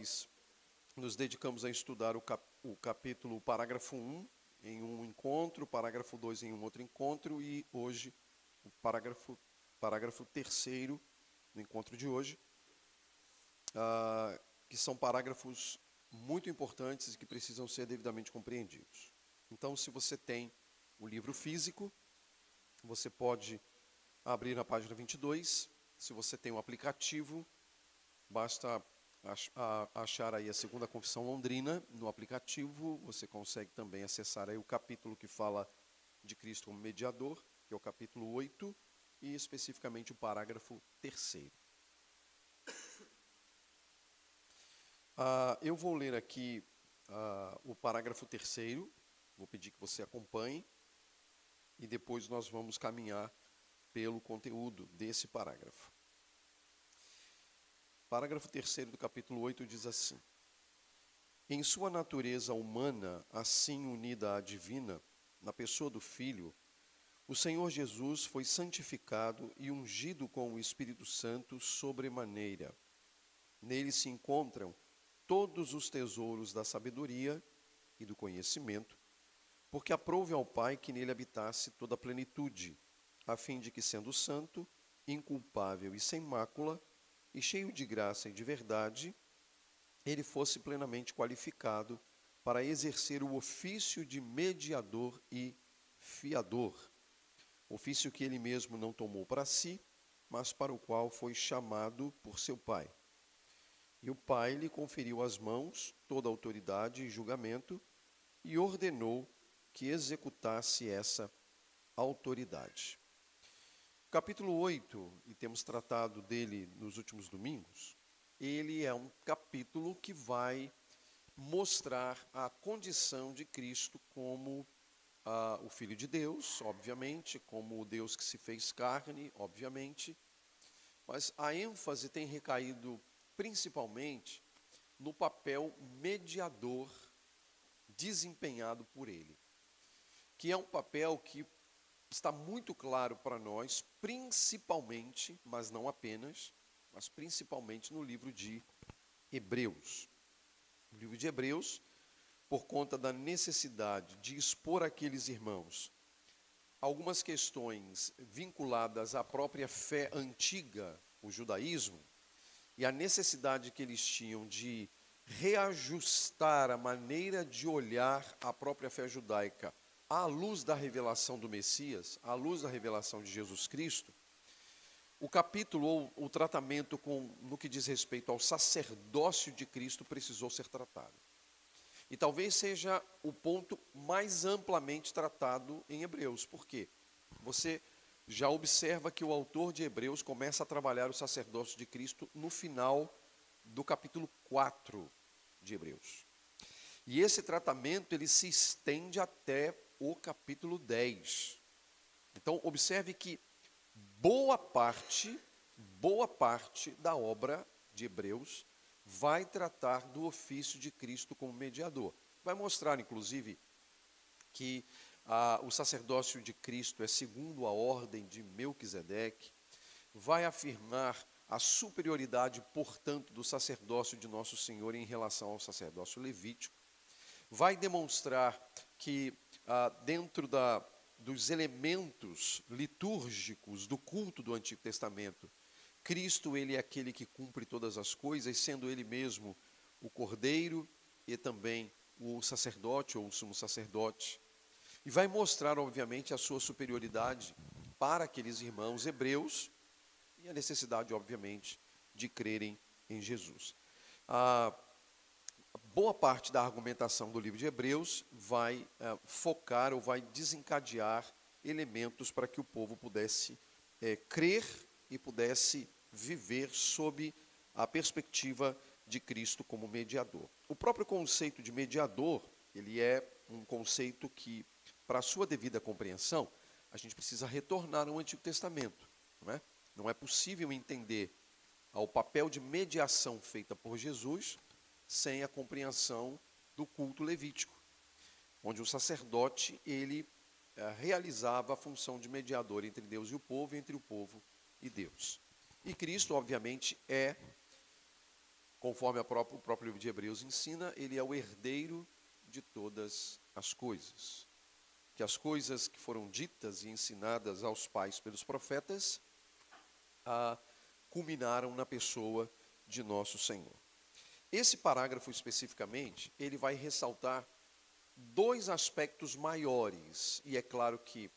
nós nos dedicamos a estudar o, cap, o capítulo, o parágrafo 1 em um encontro, o parágrafo 2 em um outro encontro e hoje o parágrafo, parágrafo terceiro no encontro de hoje, ah, que são parágrafos muito importantes e que precisam ser devidamente compreendidos. Então, se você tem o livro físico, você pode abrir na página 22. Se você tem o um aplicativo, basta achar aí a segunda confissão londrina no aplicativo, você consegue também acessar aí o capítulo que fala de Cristo como mediador, que é o capítulo 8, e especificamente o parágrafo terceiro. Ah, eu vou ler aqui ah, o parágrafo terceiro, vou pedir que você acompanhe, e depois nós vamos caminhar pelo conteúdo desse parágrafo. Parágrafo 3 do capítulo 8 diz assim: Em sua natureza humana, assim unida à divina, na pessoa do Filho, o Senhor Jesus foi santificado e ungido com o Espírito Santo sobremaneira. Nele se encontram todos os tesouros da sabedoria e do conhecimento, porque aprouve ao Pai que nele habitasse toda a plenitude, a fim de que, sendo santo, inculpável e sem mácula, e cheio de graça e de verdade, ele fosse plenamente qualificado para exercer o ofício de mediador e fiador, ofício que ele mesmo não tomou para si, mas para o qual foi chamado por seu Pai. E o pai lhe conferiu às mãos toda a autoridade e julgamento e ordenou que executasse essa autoridade. Capítulo 8, e temos tratado dele nos últimos domingos, ele é um capítulo que vai mostrar a condição de Cristo como ah, o Filho de Deus, obviamente, como o Deus que se fez carne, obviamente, mas a ênfase tem recaído principalmente no papel mediador desempenhado por ele, que é um papel que está muito claro para nós, principalmente, mas não apenas, mas principalmente no livro de Hebreus. O livro de Hebreus, por conta da necessidade de expor àqueles irmãos algumas questões vinculadas à própria fé antiga, o judaísmo, e a necessidade que eles tinham de reajustar a maneira de olhar a própria fé judaica à luz da revelação do Messias, à luz da revelação de Jesus Cristo, o capítulo ou o tratamento com, no que diz respeito ao sacerdócio de Cristo precisou ser tratado. E talvez seja o ponto mais amplamente tratado em Hebreus. Por quê? Você já observa que o autor de Hebreus começa a trabalhar o sacerdócio de Cristo no final do capítulo 4 de Hebreus. E esse tratamento ele se estende até o capítulo 10. Então, observe que boa parte, boa parte da obra de Hebreus vai tratar do ofício de Cristo como mediador. Vai mostrar, inclusive, que ah, o sacerdócio de Cristo é segundo a ordem de Melquisedeque, vai afirmar a superioridade, portanto, do sacerdócio de nosso Senhor em relação ao sacerdócio levítico, vai demonstrar que ah, dentro da, dos elementos litúrgicos do culto do Antigo Testamento, Cristo ele é aquele que cumpre todas as coisas, sendo ele mesmo o cordeiro e também o sacerdote ou o sumo sacerdote. E vai mostrar, obviamente, a sua superioridade para aqueles irmãos hebreus e a necessidade, obviamente, de crerem em Jesus. A boa parte da argumentação do livro de Hebreus vai é, focar ou vai desencadear elementos para que o povo pudesse é, crer e pudesse viver sob a perspectiva de Cristo como mediador. O próprio conceito de mediador, ele é um conceito que para sua devida compreensão, a gente precisa retornar ao Antigo Testamento. Não é, não é possível entender o papel de mediação feita por Jesus sem a compreensão do culto levítico, onde o sacerdote ele é, realizava a função de mediador entre Deus e o povo, entre o povo e Deus. E Cristo, obviamente, é Conforme própria, o próprio livro de Hebreus ensina, ele é o herdeiro de todas as coisas. Que as coisas que foram ditas e ensinadas aos pais pelos profetas ah, culminaram na pessoa de nosso Senhor. Esse parágrafo especificamente, ele vai ressaltar dois aspectos maiores, e é claro que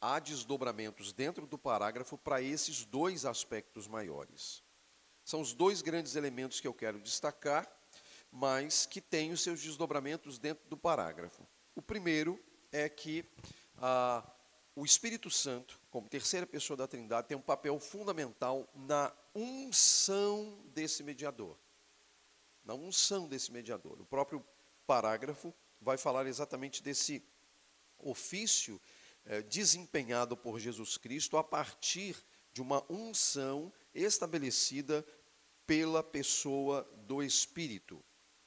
há desdobramentos dentro do parágrafo para esses dois aspectos maiores. São os dois grandes elementos que eu quero destacar, mas que têm os seus desdobramentos dentro do parágrafo. O primeiro é que ah, o Espírito Santo, como terceira pessoa da Trindade, tem um papel fundamental na unção desse mediador na unção desse mediador. O próprio parágrafo vai falar exatamente desse ofício eh, desempenhado por Jesus Cristo a partir de uma unção estabelecida pela pessoa do Espírito.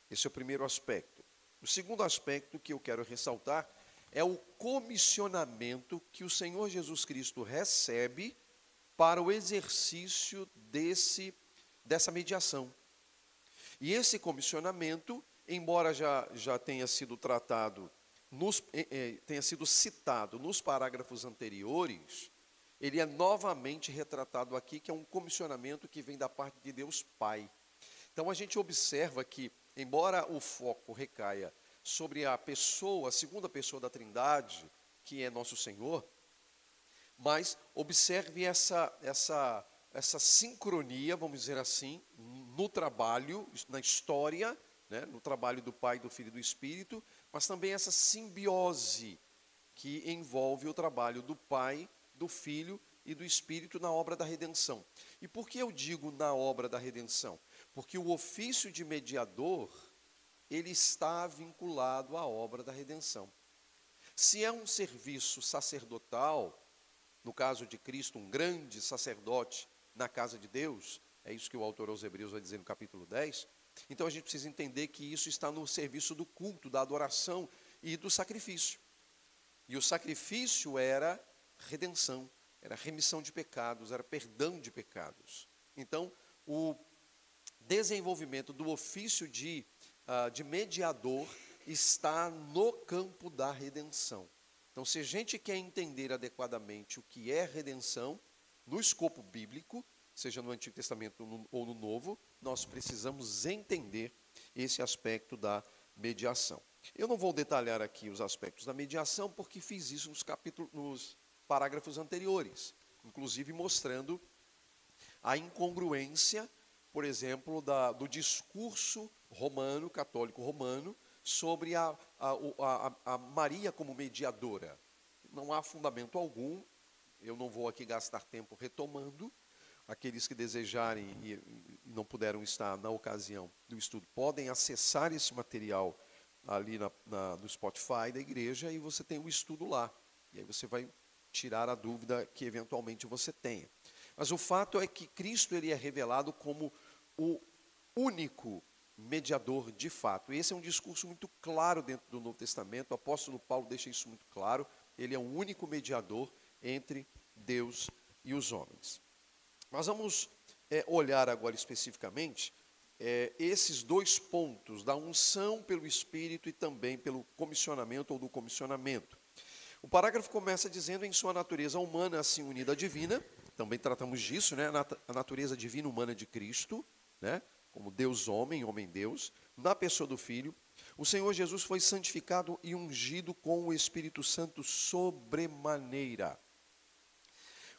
Esse é o primeiro aspecto. O segundo aspecto que eu quero ressaltar é o comissionamento que o Senhor Jesus Cristo recebe para o exercício desse, dessa mediação. E esse comissionamento, embora já, já tenha sido tratado, nos, eh, eh, tenha sido citado nos parágrafos anteriores, ele é novamente retratado aqui, que é um comissionamento que vem da parte de Deus Pai. Então a gente observa que, embora o foco recaia sobre a pessoa, a segunda pessoa da Trindade, que é nosso Senhor, mas observe essa, essa, essa sincronia, vamos dizer assim, no trabalho, na história, né, no trabalho do Pai, do Filho e do Espírito, mas também essa simbiose que envolve o trabalho do Pai, do Filho e do Espírito na obra da redenção. E por que eu digo na obra da redenção? Porque o ofício de mediador, ele está vinculado à obra da redenção. Se é um serviço sacerdotal, no caso de Cristo, um grande sacerdote na casa de Deus, é isso que o autor aos Hebreus vai dizer no capítulo 10. Então a gente precisa entender que isso está no serviço do culto, da adoração e do sacrifício. E o sacrifício era redenção, era remissão de pecados, era perdão de pecados. Então, o desenvolvimento do ofício de, uh, de mediador está no campo da redenção. Então, se a gente quer entender adequadamente o que é redenção, no escopo bíblico, seja no Antigo Testamento ou no Novo, nós precisamos entender esse aspecto da mediação. Eu não vou detalhar aqui os aspectos da mediação, porque fiz isso nos, capítulos, nos parágrafos anteriores, inclusive mostrando a incongruência, por exemplo, da, do discurso romano, católico romano, sobre a, a, a, a Maria como mediadora. Não há fundamento algum, eu não vou aqui gastar tempo retomando, aqueles que desejarem e, não puderam estar na ocasião do estudo podem acessar esse material ali na, na, no Spotify da igreja e você tem o estudo lá. E aí você vai tirar a dúvida que eventualmente você tenha. Mas o fato é que Cristo ele é revelado como o único mediador de fato. Esse é um discurso muito claro dentro do Novo Testamento. O apóstolo Paulo deixa isso muito claro. Ele é o único mediador entre Deus e os homens. Nós vamos é, olhar agora especificamente é, esses dois pontos da unção pelo Espírito e também pelo comissionamento ou do comissionamento. O parágrafo começa dizendo em sua natureza humana assim unida à divina, também tratamos disso, né? A natureza divina humana de Cristo, né? Como Deus homem, homem Deus, na pessoa do Filho, o Senhor Jesus foi santificado e ungido com o Espírito Santo sobremaneira.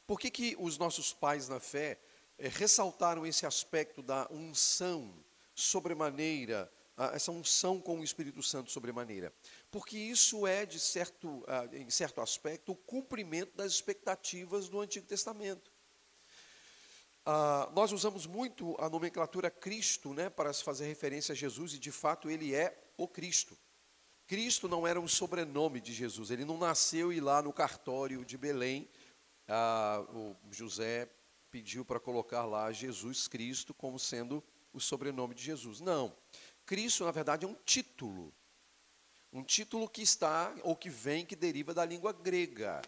Por que, que os nossos pais na fé é, ressaltaram esse aspecto da unção sobremaneira, essa unção com o Espírito Santo sobremaneira? Porque isso é, de certo, em certo aspecto, o cumprimento das expectativas do Antigo Testamento. Ah, nós usamos muito a nomenclatura Cristo né, para se fazer referência a Jesus, e de fato ele é o Cristo. Cristo não era um sobrenome de Jesus, ele não nasceu e lá no cartório de Belém ah, o José pediu para colocar lá Jesus Cristo como sendo o sobrenome de Jesus. Não. Cristo, na verdade, é um título. Um título que está, ou que vem, que deriva da língua grega.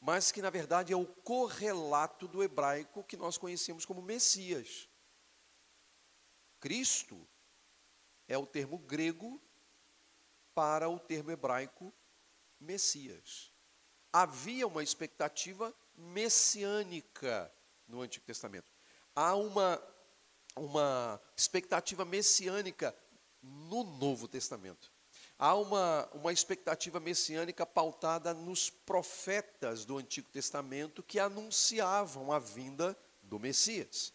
Mas que, na verdade, é o correlato do hebraico que nós conhecemos como Messias. Cristo é o termo grego para o termo hebraico Messias. Havia uma expectativa messiânica no Antigo Testamento. Há uma, uma expectativa messiânica no Novo Testamento. Há uma, uma expectativa messiânica pautada nos profetas do Antigo Testamento que anunciavam a vinda do Messias.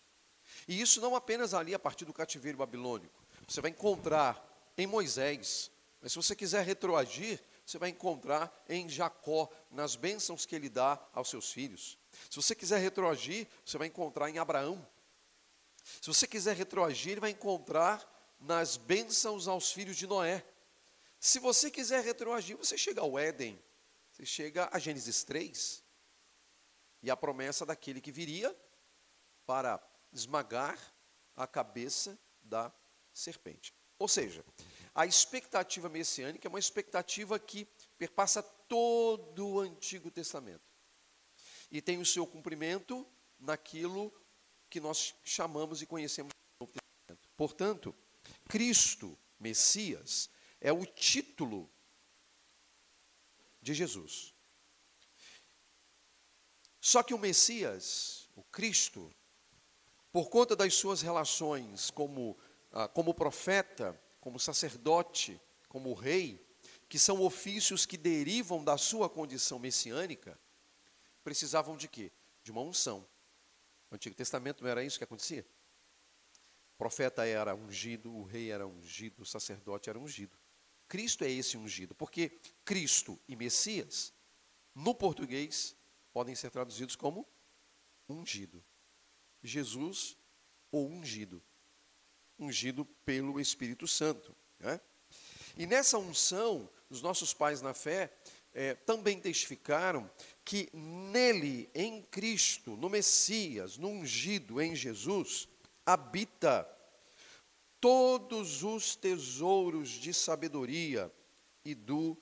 E isso não apenas ali a partir do cativeiro babilônico. Você vai encontrar em Moisés, mas se você quiser retroagir, você vai encontrar em Jacó, nas bênçãos que ele dá aos seus filhos. Se você quiser retroagir, você vai encontrar em Abraão. Se você quiser retroagir, ele vai encontrar nas bênçãos aos filhos de Noé. Se você quiser retroagir, você chega ao Éden, você chega a Gênesis 3, e a promessa daquele que viria para esmagar a cabeça da serpente. Ou seja, a expectativa messiânica é uma expectativa que perpassa todo o Antigo Testamento e tem o seu cumprimento naquilo que nós chamamos e conhecemos do Novo Testamento. Portanto, Cristo, Messias, é o título de Jesus. Só que o Messias, o Cristo, por conta das suas relações como, ah, como profeta, como sacerdote, como rei, que são ofícios que derivam da sua condição messiânica, precisavam de quê? De uma unção. No Antigo Testamento não era isso que acontecia? O profeta era ungido, o rei era ungido, o sacerdote era ungido. Cristo é esse ungido, porque Cristo e Messias, no português, podem ser traduzidos como ungido. Jesus ou ungido, ungido pelo Espírito Santo. Né? E nessa unção, os nossos pais na fé é, também testificaram que nele, em Cristo, no Messias, no ungido, em Jesus, habita todos os tesouros de sabedoria e do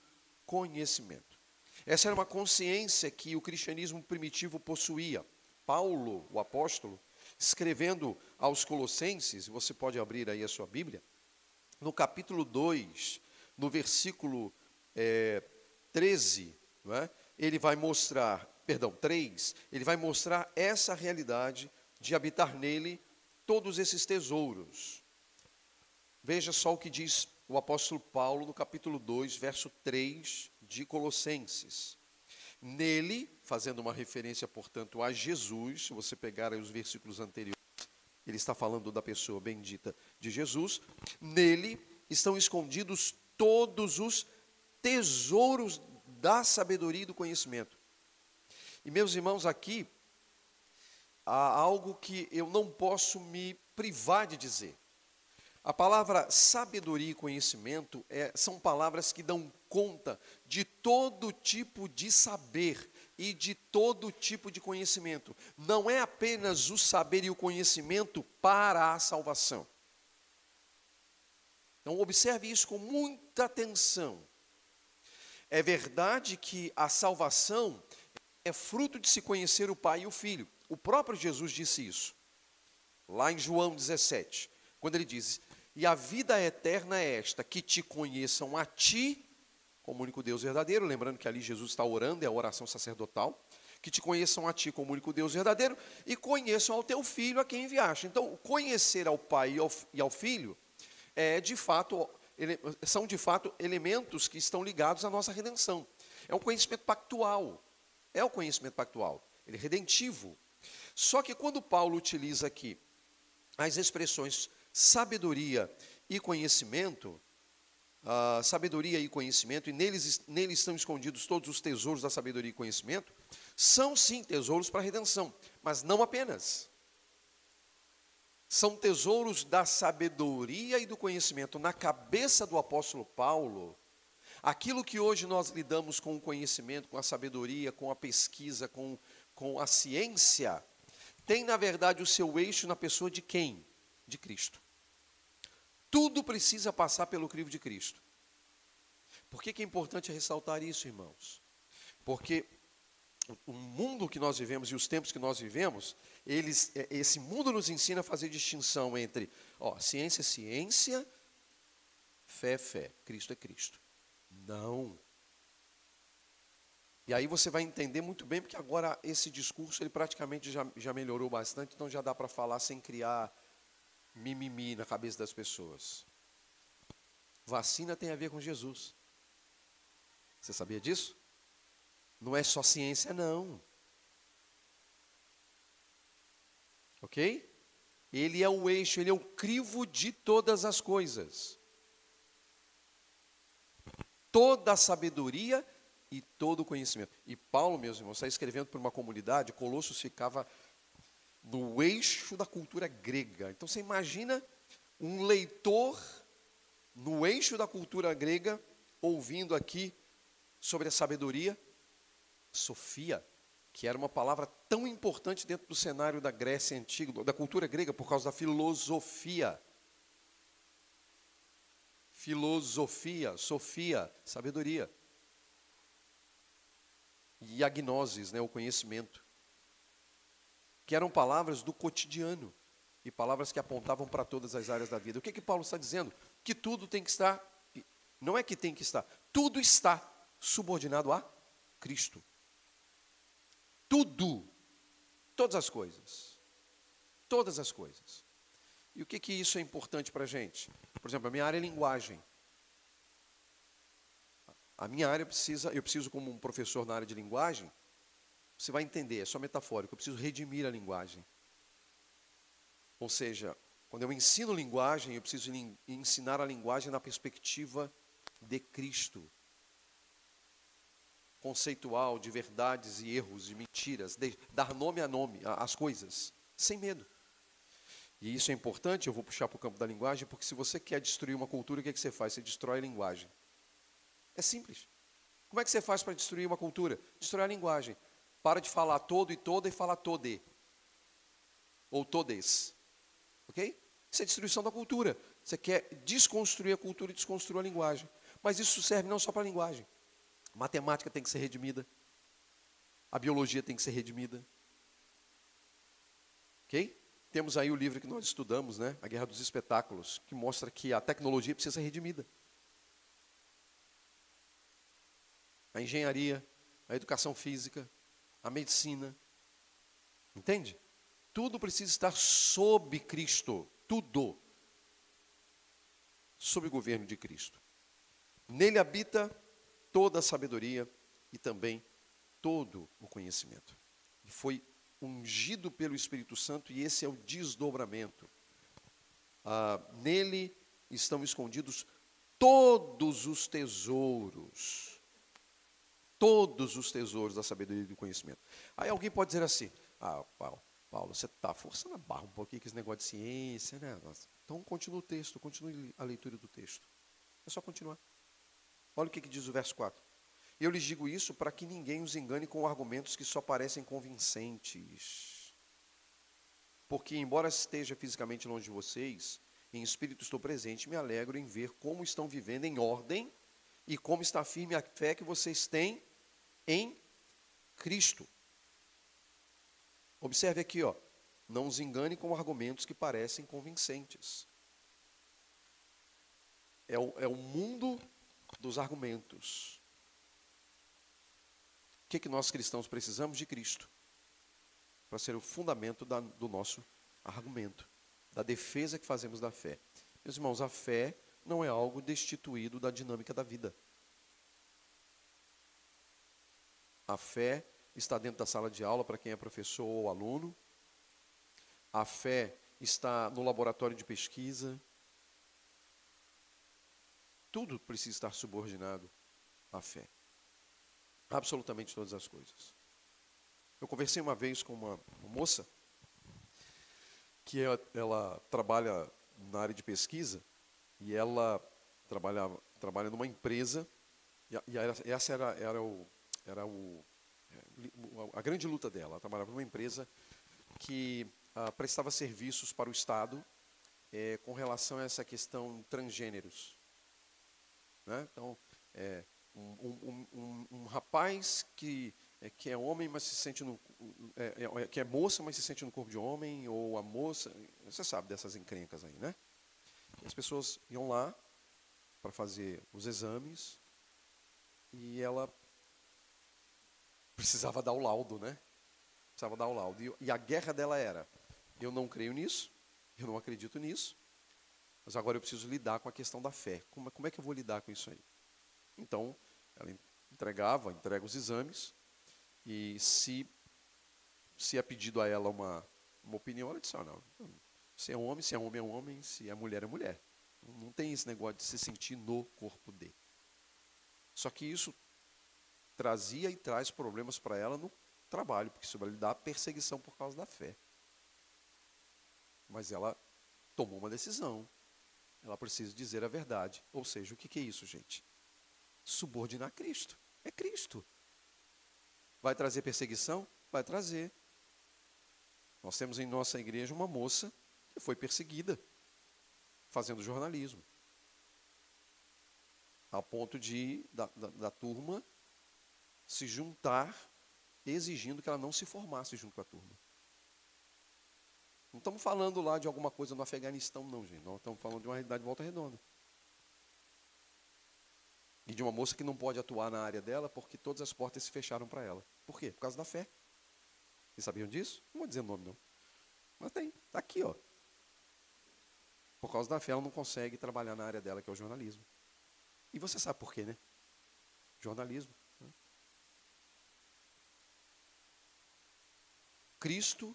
conhecimento. Essa era uma consciência que o cristianismo primitivo possuía. Paulo, o apóstolo, escrevendo aos Colossenses, você pode abrir aí a sua Bíblia, no capítulo 2, no versículo é, 13, é? ele vai mostrar, perdão, 3, ele vai mostrar essa realidade de habitar nele todos esses tesouros. Veja só o que diz o apóstolo Paulo no capítulo 2, verso 3 de Colossenses. Nele, fazendo uma referência, portanto, a Jesus, se você pegar os versículos anteriores, ele está falando da pessoa bendita de Jesus. Nele estão escondidos todos os tesouros da sabedoria e do conhecimento. E meus irmãos, aqui há algo que eu não posso me privar de dizer. A palavra sabedoria e conhecimento é, são palavras que dão conta de todo tipo de saber e de todo tipo de conhecimento. Não é apenas o saber e o conhecimento para a salvação. Então, observe isso com muita atenção. É verdade que a salvação é fruto de se conhecer o Pai e o Filho. O próprio Jesus disse isso, lá em João 17, quando ele diz: e a vida eterna é esta: que te conheçam a ti, como único Deus verdadeiro. Lembrando que ali Jesus está orando, é a oração sacerdotal. Que te conheçam a ti como único Deus verdadeiro e conheçam ao teu filho a quem enviaste. Então, conhecer ao pai e ao, e ao filho é de fato, ele, são de fato elementos que estão ligados à nossa redenção. É um conhecimento pactual. É o conhecimento pactual. Ele é redentivo. Só que quando Paulo utiliza aqui as expressões sabedoria e conhecimento, sabedoria e conhecimento, e neles, neles estão escondidos todos os tesouros da sabedoria e conhecimento, são sim tesouros para a redenção, mas não apenas. São tesouros da sabedoria e do conhecimento. Na cabeça do apóstolo Paulo, aquilo que hoje nós lidamos com o conhecimento, com a sabedoria, com a pesquisa, com, com a ciência, tem na verdade o seu eixo na pessoa de quem? De Cristo. Tudo precisa passar pelo crivo de Cristo. Por que, que é importante ressaltar isso, irmãos? Porque o mundo que nós vivemos e os tempos que nós vivemos, eles, é, esse mundo nos ensina a fazer distinção entre ó, ciência é ciência, fé é fé, Cristo é Cristo. Não. E aí você vai entender muito bem, porque agora esse discurso ele praticamente já, já melhorou bastante, então já dá para falar sem criar mimimi na cabeça das pessoas. Vacina tem a ver com Jesus. Você sabia disso? Não é só ciência, não. Ok? Ele é o eixo, ele é o crivo de todas as coisas. Toda a sabedoria e todo o conhecimento. E Paulo, meus irmãos, está escrevendo para uma comunidade, Colossos ficava no eixo da cultura grega. Então você imagina um leitor no eixo da cultura grega, ouvindo aqui sobre a sabedoria, Sofia, que era uma palavra tão importante dentro do cenário da Grécia antiga, da cultura grega, por causa da filosofia. Filosofia, sofia, sabedoria e agnoses, né, o conhecimento, que eram palavras do cotidiano e palavras que apontavam para todas as áreas da vida. O que que Paulo está dizendo? Que tudo tem que estar, não é que tem que estar, tudo está subordinado a Cristo. Tudo, todas as coisas, todas as coisas. E o que que isso é importante para a gente? Por exemplo, a minha área é linguagem. A minha área precisa, eu preciso como um professor na área de linguagem, você vai entender, é só metafórico, eu preciso redimir a linguagem. Ou seja, quando eu ensino linguagem, eu preciso ensinar a linguagem na perspectiva de Cristo. Conceitual, de verdades e erros, de mentiras, de dar nome a nome às coisas, sem medo. E isso é importante, eu vou puxar para o campo da linguagem, porque se você quer destruir uma cultura, o que, é que você faz? Você destrói a linguagem. É simples. Como é que você faz para destruir uma cultura? Destruir a linguagem. Para de falar todo e toda e falar tode. Ou todes. Ok? Isso é destruição da cultura. Você quer desconstruir a cultura e desconstruir a linguagem. Mas isso serve não só para a linguagem. A matemática tem que ser redimida. A biologia tem que ser redimida. Ok? Temos aí o livro que nós estudamos, né? A Guerra dos Espetáculos, que mostra que a tecnologia precisa ser redimida. a engenharia, a educação física, a medicina. Entende? Tudo precisa estar sob Cristo. Tudo. Sob o governo de Cristo. Nele habita toda a sabedoria e também todo o conhecimento. Ele foi ungido pelo Espírito Santo e esse é o desdobramento. Ah, nele estão escondidos todos os tesouros todos os tesouros da sabedoria e do conhecimento. Aí alguém pode dizer assim: Ah, Paulo, Paulo você está forçando a barra um pouquinho com esse negócio de ciência, né? Então continue o texto, continue a leitura do texto. É só continuar. Olha o que, que diz o verso 4. Eu lhes digo isso para que ninguém os engane com argumentos que só parecem convincentes. Porque, embora esteja fisicamente longe de vocês, em espírito estou presente, me alegro em ver como estão vivendo em ordem e como está firme a fé que vocês têm em Cristo. Observe aqui, ó, não os engane com argumentos que parecem convincentes. É o, é o mundo dos argumentos. O que, que nós cristãos precisamos de Cristo? Para ser o fundamento da, do nosso argumento, da defesa que fazemos da fé. Meus irmãos, a fé não é algo destituído da dinâmica da vida. A fé está dentro da sala de aula para quem é professor ou aluno. A fé está no laboratório de pesquisa. Tudo precisa estar subordinado à fé. Absolutamente todas as coisas. Eu conversei uma vez com uma, moça que ela, ela, trabalha na área de pesquisa e ela trabalhava, trabalha numa empresa e, e essa era, era o, era o, é, a grande luta dela. Ela trabalhava numa empresa que ah, prestava serviços para o Estado é, com relação a essa questão transgêneros. Né? Então, é, um, um, um, um, rapaz que é, que é homem, mas se sente no, é, é, que é moça, mas se sente no corpo de homem, ou a moça, você sabe dessas encrencas aí, né? As pessoas iam lá para fazer os exames e ela precisava dar o laudo, né? Precisava dar o laudo. E, a guerra dela era: eu não creio nisso, eu não acredito nisso, mas agora eu preciso lidar com a questão da fé. Como, como é que eu vou lidar com isso aí? Então, ela entregava, entrega os exames, e se, se é pedido a ela uma, uma opinião, ela disse, ah, não, se é homem, se é homem é homem, se é mulher é mulher. Não tem esse negócio de se sentir no corpo de. Só que isso trazia e traz problemas para ela no trabalho, porque isso vai lhe dar perseguição por causa da fé. Mas ela tomou uma decisão. Ela precisa dizer a verdade. Ou seja, o que é isso, gente? Subordinar Cristo. É Cristo. Vai trazer perseguição? Vai trazer. Nós temos em nossa igreja uma moça que foi perseguida fazendo jornalismo. A ponto de da, da, da turma se juntar exigindo que ela não se formasse junto com a turma. Não estamos falando lá de alguma coisa no Afeganistão, não, gente. Nós estamos falando de uma realidade de volta redonda. E de uma moça que não pode atuar na área dela porque todas as portas se fecharam para ela. Por quê? Por causa da fé. Vocês sabiam disso? Não vou dizer nome, não. Mas tem, está aqui, ó. Por causa da fé, ela não consegue trabalhar na área dela, que é o jornalismo. E você sabe por quê, né? Jornalismo. Cristo,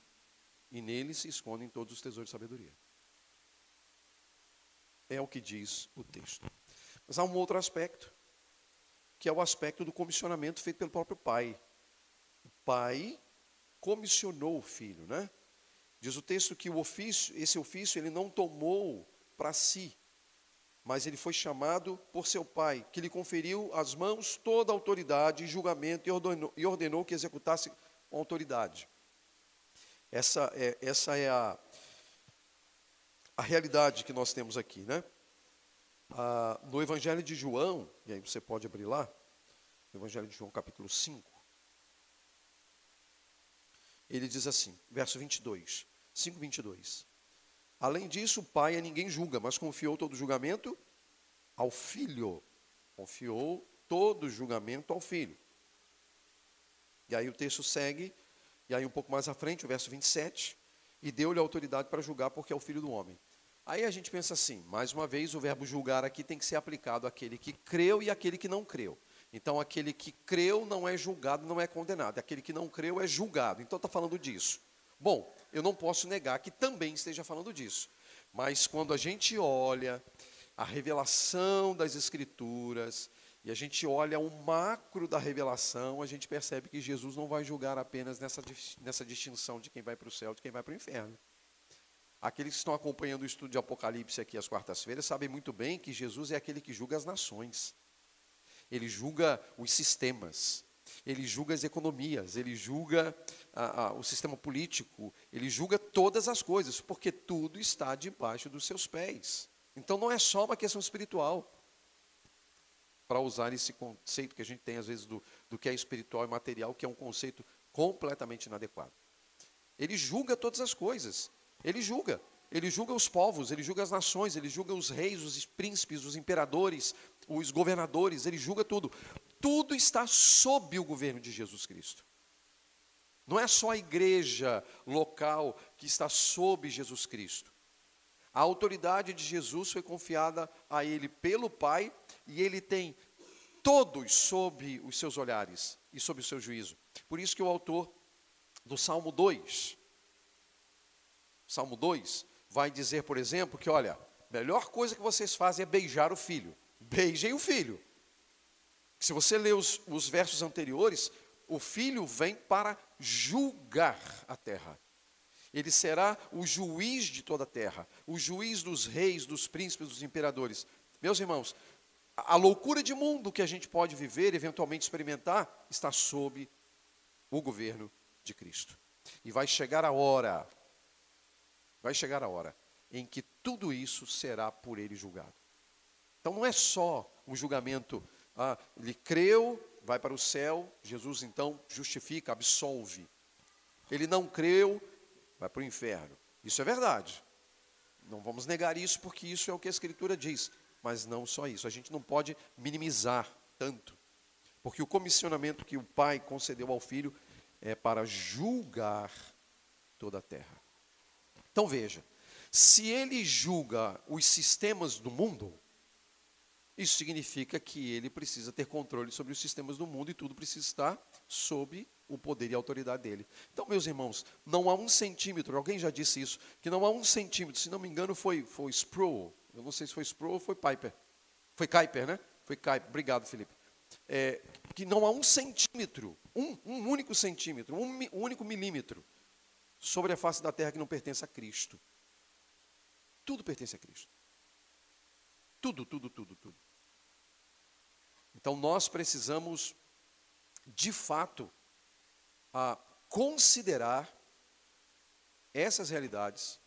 e nele se escondem todos os tesouros de sabedoria. É o que diz o texto. Mas há um outro aspecto que é o aspecto do comissionamento feito pelo próprio pai. O pai comissionou o filho, né? Diz o texto que o ofício, esse ofício ele não tomou para si, mas ele foi chamado por seu pai, que lhe conferiu às mãos toda a autoridade e julgamento e ordenou, e ordenou que executasse com autoridade. Essa é, essa é a, a realidade que nós temos aqui, né? Ah, no Evangelho de João, e aí você pode abrir lá, Evangelho de João, capítulo 5. Ele diz assim, verso 22, 5, 22. Além disso, o pai a ninguém julga, mas confiou todo o julgamento ao filho. Confiou todo o julgamento ao filho. E aí o texto segue, e aí um pouco mais à frente, o verso 27, e deu-lhe autoridade para julgar, porque é o filho do homem. Aí a gente pensa assim, mais uma vez, o verbo julgar aqui tem que ser aplicado àquele que creu e àquele que não creu. Então, aquele que creu não é julgado, não é condenado. Aquele que não creu é julgado. Então, está falando disso. Bom, eu não posso negar que também esteja falando disso. Mas quando a gente olha a revelação das Escrituras e a gente olha o macro da revelação, a gente percebe que Jesus não vai julgar apenas nessa, nessa distinção de quem vai para o céu e de quem vai para o inferno. Aqueles que estão acompanhando o estudo de Apocalipse aqui às quartas-feiras sabem muito bem que Jesus é aquele que julga as nações. Ele julga os sistemas, ele julga as economias, ele julga a, a, o sistema político, ele julga todas as coisas, porque tudo está debaixo dos seus pés. Então não é só uma questão espiritual. Para usar esse conceito que a gente tem às vezes do, do que é espiritual e material, que é um conceito completamente inadequado. Ele julga todas as coisas. Ele julga. Ele julga os povos, ele julga as nações, ele julga os reis, os príncipes, os imperadores, os governadores, ele julga tudo. Tudo está sob o governo de Jesus Cristo. Não é só a igreja local que está sob Jesus Cristo. A autoridade de Jesus foi confiada a ele pelo Pai e ele tem todos sob os seus olhares e sob o seu juízo. Por isso que o autor do Salmo 2, Salmo 2, vai dizer, por exemplo, que olha, a melhor coisa que vocês fazem é beijar o filho. Beijem o filho. Se você ler os, os versos anteriores, o filho vem para julgar a terra. Ele será o juiz de toda a terra, o juiz dos reis, dos príncipes, dos imperadores. Meus irmãos, a loucura de mundo que a gente pode viver, eventualmente experimentar, está sob o governo de Cristo. E vai chegar a hora Vai chegar a hora em que tudo isso será por ele julgado. Então não é só um julgamento, ah, ele creu, vai para o céu, Jesus então justifica, absolve. Ele não creu, vai para o inferno. Isso é verdade. Não vamos negar isso, porque isso é o que a Escritura diz. Mas não só isso, a gente não pode minimizar tanto. Porque o comissionamento que o Pai concedeu ao Filho é para julgar toda a terra. Então veja, se ele julga os sistemas do mundo, isso significa que ele precisa ter controle sobre os sistemas do mundo e tudo precisa estar sob o poder e a autoridade dele. Então, meus irmãos, não há um centímetro, alguém já disse isso, que não há um centímetro, se não me engano foi, foi Sproul, eu não sei se foi Sproul ou foi Piper. Foi Kuiper, né? Foi Kuiper, obrigado, Felipe. É, que não há um centímetro, um, um único centímetro, um, um único milímetro sobre a face da terra que não pertence a Cristo. Tudo pertence a Cristo. Tudo, tudo, tudo, tudo. Então nós precisamos, de fato, a considerar essas realidades,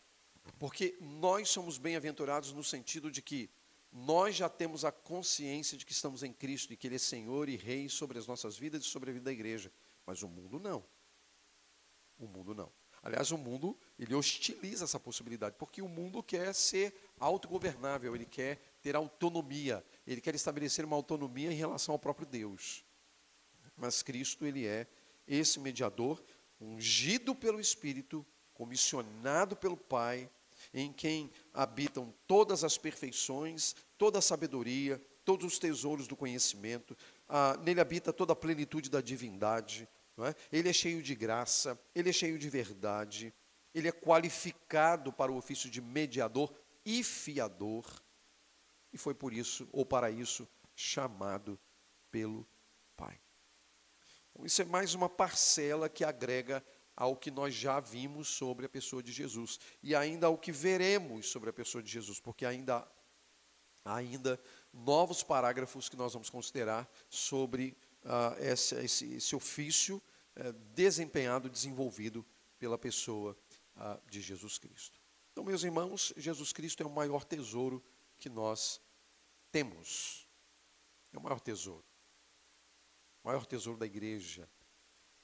porque nós somos bem-aventurados no sentido de que nós já temos a consciência de que estamos em Cristo e que Ele é Senhor e Rei sobre as nossas vidas e sobre a vida da igreja. Mas o mundo não. O mundo não. Aliás, o mundo, ele hostiliza essa possibilidade, porque o mundo quer ser autogovernável, ele quer ter autonomia, ele quer estabelecer uma autonomia em relação ao próprio Deus. Mas Cristo, ele é esse mediador, ungido pelo Espírito, comissionado pelo Pai, em quem habitam todas as perfeições, toda a sabedoria, todos os tesouros do conhecimento, ah, nele habita toda a plenitude da divindade, é? ele é cheio de graça, ele é cheio de verdade, ele é qualificado para o ofício de mediador e fiador, e foi por isso, ou para isso, chamado pelo Pai. Isso é mais uma parcela que agrega ao que nós já vimos sobre a pessoa de Jesus e ainda ao que veremos sobre a pessoa de Jesus, porque ainda ainda novos parágrafos que nós vamos considerar sobre uh, esse, esse, esse, ofício uh, desempenhado, desenvolvido pela pessoa uh, de Jesus Cristo. Então, meus irmãos, Jesus Cristo é o maior tesouro que nós temos. É o maior tesouro. O maior tesouro da igreja.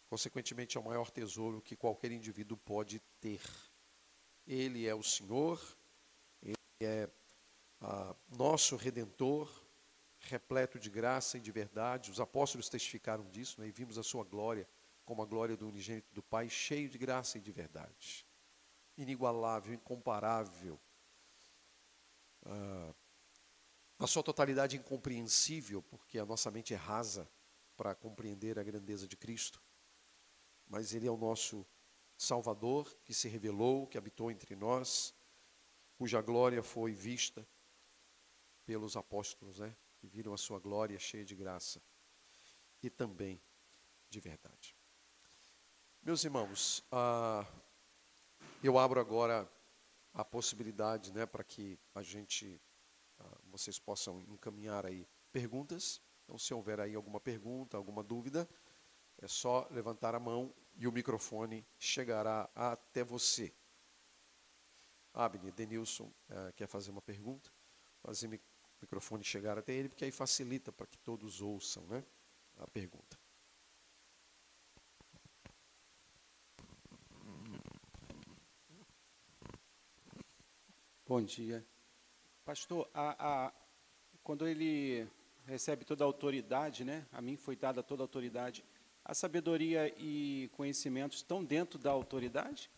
Consequentemente, é o maior tesouro que qualquer indivíduo pode ter. Ele é o Senhor, Ele é ah, nosso Redentor, repleto de graça e de verdade. Os apóstolos testificaram disso, né, e vimos a sua glória como a glória do unigênito do Pai, cheio de graça e de verdade. Inigualável, incomparável. Ah, na sua totalidade incompreensível, porque a nossa mente é rasa para compreender a grandeza de Cristo. Mas Ele é o nosso Salvador que se revelou, que habitou entre nós, cuja glória foi vista pelos apóstolos, né? Que viram a sua glória cheia de graça e também de verdade. Meus irmãos, ah, eu abro agora a possibilidade, né, para que a gente ah, vocês possam encaminhar aí perguntas. Então, se houver aí alguma pergunta, alguma dúvida, é só levantar a mão e o microfone chegará até você. Abner, Denilson uh, quer fazer uma pergunta? Fazer o microfone chegar até ele, porque aí facilita para que todos ouçam né, a pergunta. Bom dia. Pastor, a, a, quando ele recebe toda a autoridade, né? A mim foi dada toda a autoridade. A sabedoria e conhecimento estão dentro da autoridade?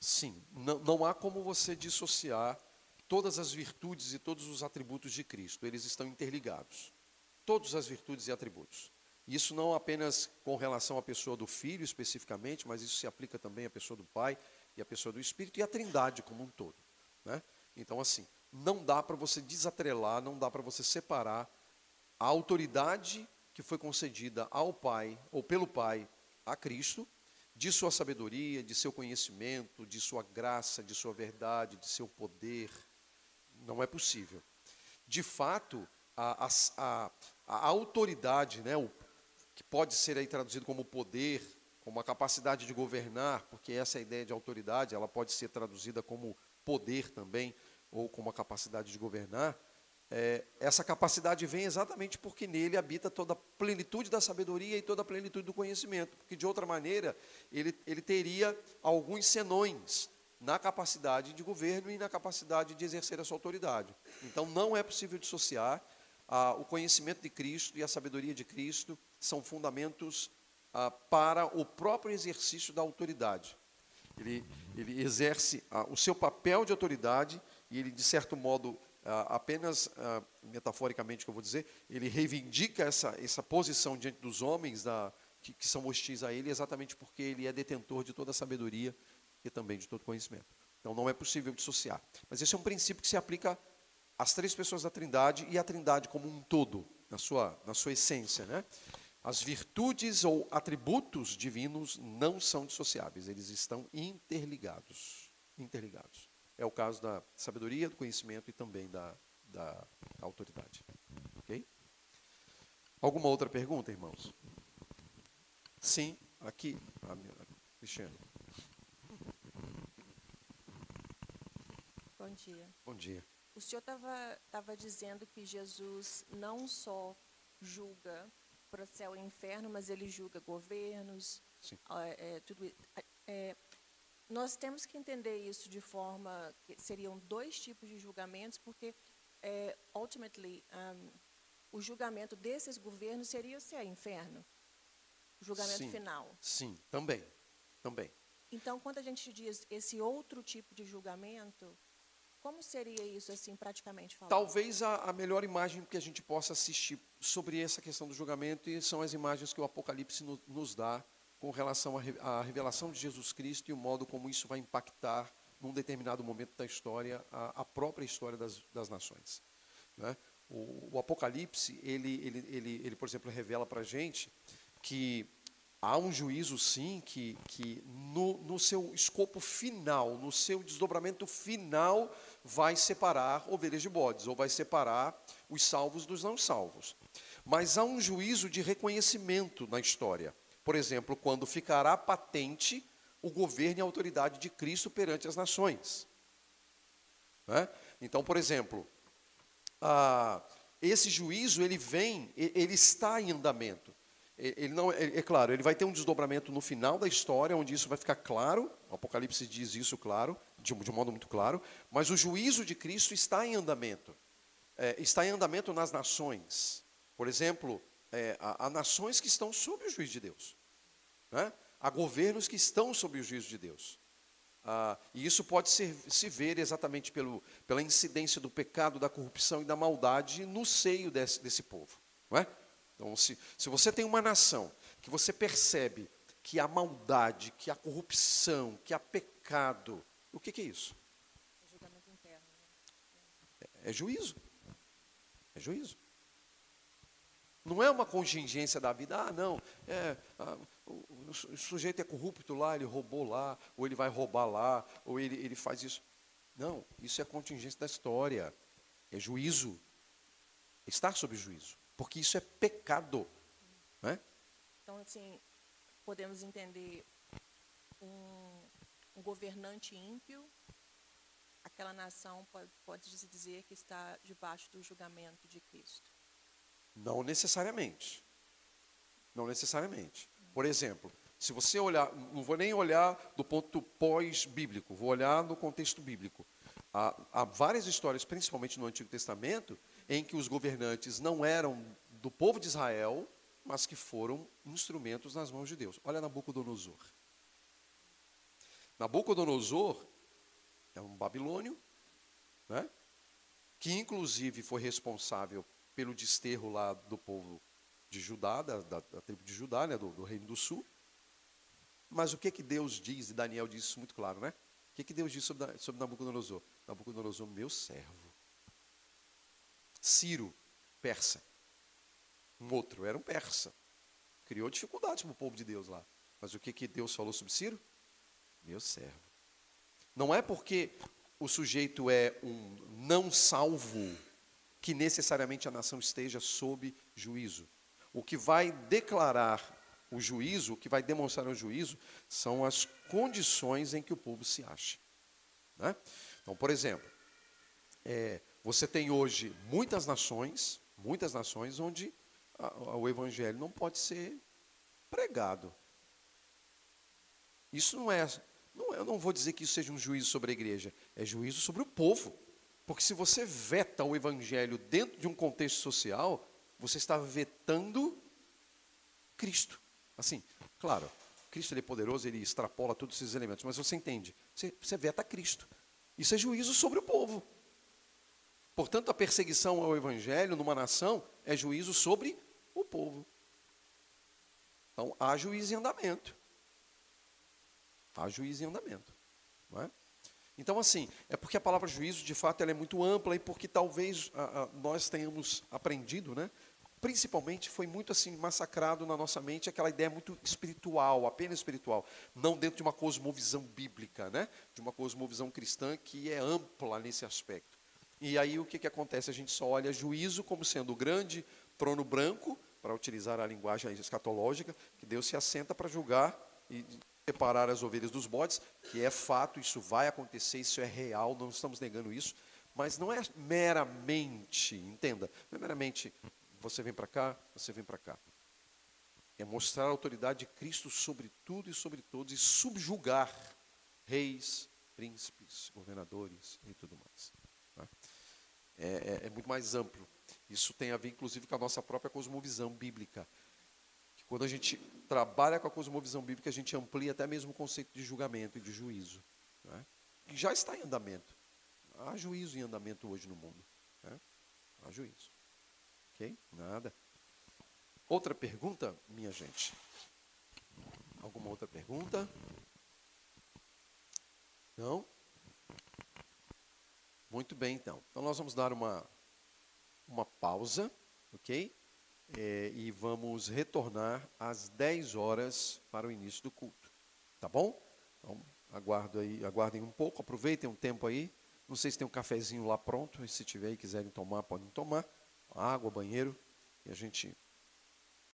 Sim. Não, não há como você dissociar todas as virtudes e todos os atributos de Cristo. Eles estão interligados. Todas as virtudes e atributos. Isso não apenas com relação à pessoa do Filho especificamente, mas isso se aplica também à pessoa do Pai e à pessoa do Espírito e à Trindade como um todo. Né? Então, assim, não dá para você desatrelar, não dá para você separar a autoridade que foi concedida ao Pai, ou pelo Pai, a Cristo, de sua sabedoria, de seu conhecimento, de sua graça, de sua verdade, de seu poder. Não é possível. De fato, a, a, a, a autoridade, né, o, que pode ser aí traduzido como poder, como a capacidade de governar, porque essa é a ideia de autoridade, ela pode ser traduzida como poder também, ou com uma capacidade de governar, é, essa capacidade vem exatamente porque nele habita toda a plenitude da sabedoria e toda a plenitude do conhecimento, porque de outra maneira ele, ele teria alguns senões na capacidade de governo e na capacidade de exercer a sua autoridade. Então não é possível dissociar o conhecimento de Cristo e a sabedoria de Cristo são fundamentos para o próprio exercício da autoridade. Ele, ele exerce o seu papel de autoridade e ele, de certo modo, apenas ah, metaforicamente que eu vou dizer, ele reivindica essa, essa posição diante dos homens da, que, que são hostis a ele, exatamente porque ele é detentor de toda a sabedoria e também de todo conhecimento. Então não é possível dissociar. Mas esse é um princípio que se aplica às três pessoas da Trindade e à Trindade como um todo, na sua, na sua essência. Né? As virtudes ou atributos divinos não são dissociáveis, eles estão interligados. Interligados. É o caso da sabedoria, do conhecimento e também da, da autoridade. Ok? Alguma outra pergunta, irmãos? Sim, aqui, Cristiane. Bom dia. Bom dia. O senhor estava dizendo que Jesus não só julga para o céu e inferno, mas ele julga governos, é, tudo é, nós temos que entender isso de forma que seriam dois tipos de julgamentos, porque é, ultimately um, o julgamento desses governos seria o céu e inferno, o julgamento sim, final. Sim, também, também. Então, quando a gente diz esse outro tipo de julgamento, como seria isso, assim, praticamente falando? Talvez a, a, melhor imagem que a gente possa assistir sobre essa questão do julgamento são as imagens que o Apocalipse no, nos dá com relação à revelação de Jesus Cristo e o modo como isso vai impactar, num determinado momento da história, a, a própria história das, das nações. Né? O, o, Apocalipse, ele, ele, ele, ele, por exemplo, revela para a gente que há um juízo, sim, que, que no, no seu escopo final, no seu desdobramento final, vai separar ovelhas de bodes, ou vai separar os salvos dos não salvos. Mas há um juízo de reconhecimento na história. Por exemplo, quando ficará patente o governo e a autoridade de Cristo perante as nações. Né? Então, por exemplo, ah, esse juízo ele vem, ele está em andamento. Ele não, é, é, claro, ele vai ter um desdobramento no final da história, onde isso vai ficar claro. O Apocalipse diz isso, claro, de, de um modo muito claro. Mas o juízo de Cristo está em andamento. É, está em andamento nas nações. Por exemplo, é, há, há, nações que estão sob o juízo de Deus. Né? Há governos que estão sob o juízo de Deus. Ah, e isso pode ser, se ver exatamente pelo, pela incidência do pecado, da corrupção e da maldade no seio desse, desse povo. Não é? Então, se, se você tem uma nação que você percebe que há maldade, que há corrupção, que há pecado, o que, que é isso? É. Né? É, é juízo. É juízo. Não é uma contingência da vida, ah, não, é, ah, o, o, sujeito é corrupto lá, ele roubou lá, ou ele vai roubar lá, ou ele, ele faz isso. Não, isso é contingência da história, é juízo. Estar sob juízo, porque isso é pecado. Né? Então, assim, podemos entender um, um governante ímpio, aquela nação pode, pode se dizer que está debaixo do julgamento de Cristo. Não necessariamente. Não necessariamente. Por exemplo, se você olhar, não vou nem olhar do ponto pós-bíblico, vou olhar no contexto bíblico. Há, há, várias histórias, principalmente no Antigo Testamento, em que os governantes não eram do povo de Israel, mas que foram instrumentos nas mãos de Deus. Olha Nabucodonosor. Nabucodonosor é um babilônio, né? que inclusive foi responsável pelo desterro lá do povo de Judá, da, da, da tribo de Judá, né, do, do, Reino do Sul. Mas o que que Deus diz, e Daniel diz isso muito claro, né? O que que Deus diz sobre, sobre Nabucodonosor? Nabucodonosor, meu servo. Ciro, persa. Um outro, era um persa. Criou dificuldades para o povo de Deus lá. Mas o que, que Deus falou sobre Ciro? Meu servo. Não é porque o sujeito é um não salvo que necessariamente a nação esteja sob juízo. O que vai declarar o juízo, o que vai demonstrar o juízo, são as condições em que o povo se acha. Né? Então, por exemplo, é, Você tem hoje muitas nações, muitas nações onde a, a, o evangelho não pode ser pregado. Isso não é, não eu não vou dizer que isso seja um juízo sobre a igreja, é juízo sobre o povo. Porque se você veta o evangelho dentro de um contexto social, você está vetando Cristo. Assim, claro, Cristo ele é poderoso, ele extrapola todos esses elementos, mas você entende, você, você veta Cristo. Isso é juízo sobre o povo. Portanto, a perseguição ao evangelho numa nação é juízo sobre o povo. Então, há juízo em andamento. Há juízo em andamento. Não é? Então, assim, é porque a palavra juízo, de fato, ela é muito ampla e porque talvez a, a, nós tenhamos aprendido, né? Principalmente foi muito assim massacrado na nossa mente aquela ideia muito espiritual, apenas espiritual, não dentro de uma cosmovisão bíblica, né? De uma cosmovisão cristã que é ampla nesse aspecto. E aí o que, que acontece? A gente só olha juízo como sendo o grande trono branco, para utilizar a linguagem escatológica, que Deus se assenta para julgar e separar as ovelhas dos bodes, que é fato, isso vai acontecer, isso é real, não estamos negando isso, mas não é meramente, entenda, não é meramente você vem para cá, você vem para cá. É mostrar a autoridade de Cristo sobre tudo e sobre todos e subjugar reis, príncipes, governadores e tudo mais. Tá? É, é, é muito mais amplo. Isso tem a ver, inclusive, com a nossa própria cosmovisão bíblica. Quando a gente trabalha com a cosmovisão bíblica, a gente amplia até mesmo o conceito de julgamento e de juízo. Né? Que já está em andamento. Há juízo em andamento hoje no mundo. Né? Há juízo. Ok? Nada. Outra pergunta, minha gente? Alguma outra pergunta? Não? Muito bem, então. Então nós vamos dar uma, uma pausa, ok? É, e vamos retornar às 10 horas para o início do culto. Tá bom? Então, aguardo aí, aguardem um pouco, aproveitem um tempo aí. Não sei se tem um cafezinho lá pronto, se tiver e quiserem tomar, podem tomar. Água, banheiro, e a gente